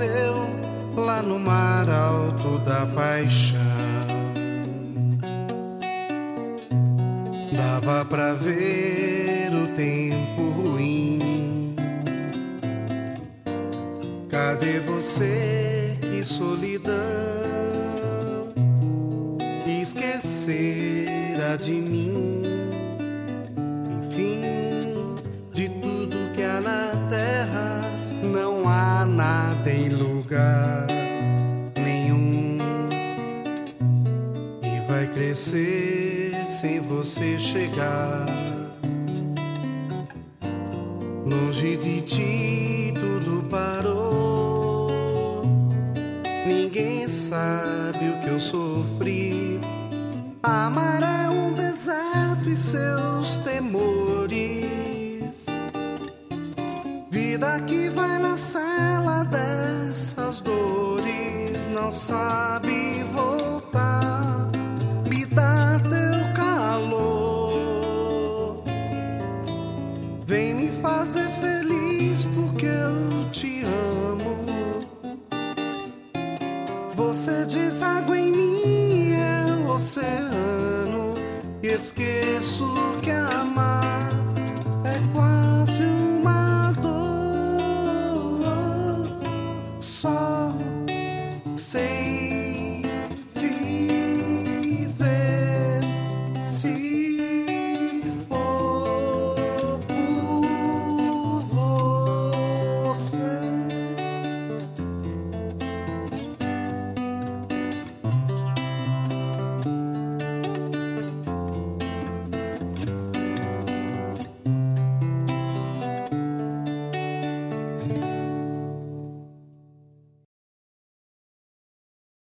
nasceu lá no mar alto da paixão. Dava pra ver o tempo ruim. Cadê você? Que solidão. Esquecera de mim. Nada em lugar nenhum. E vai crescer sem você chegar. Longe de ti tudo parou. Ninguém sabe o que eu sofri. Amar é um deserto e seus temores. Vida que vai não sabe voltar. Me dá teu calor. Vem me fazer feliz porque eu te amo. Você deságua em mim, é o oceano. E esqueço que say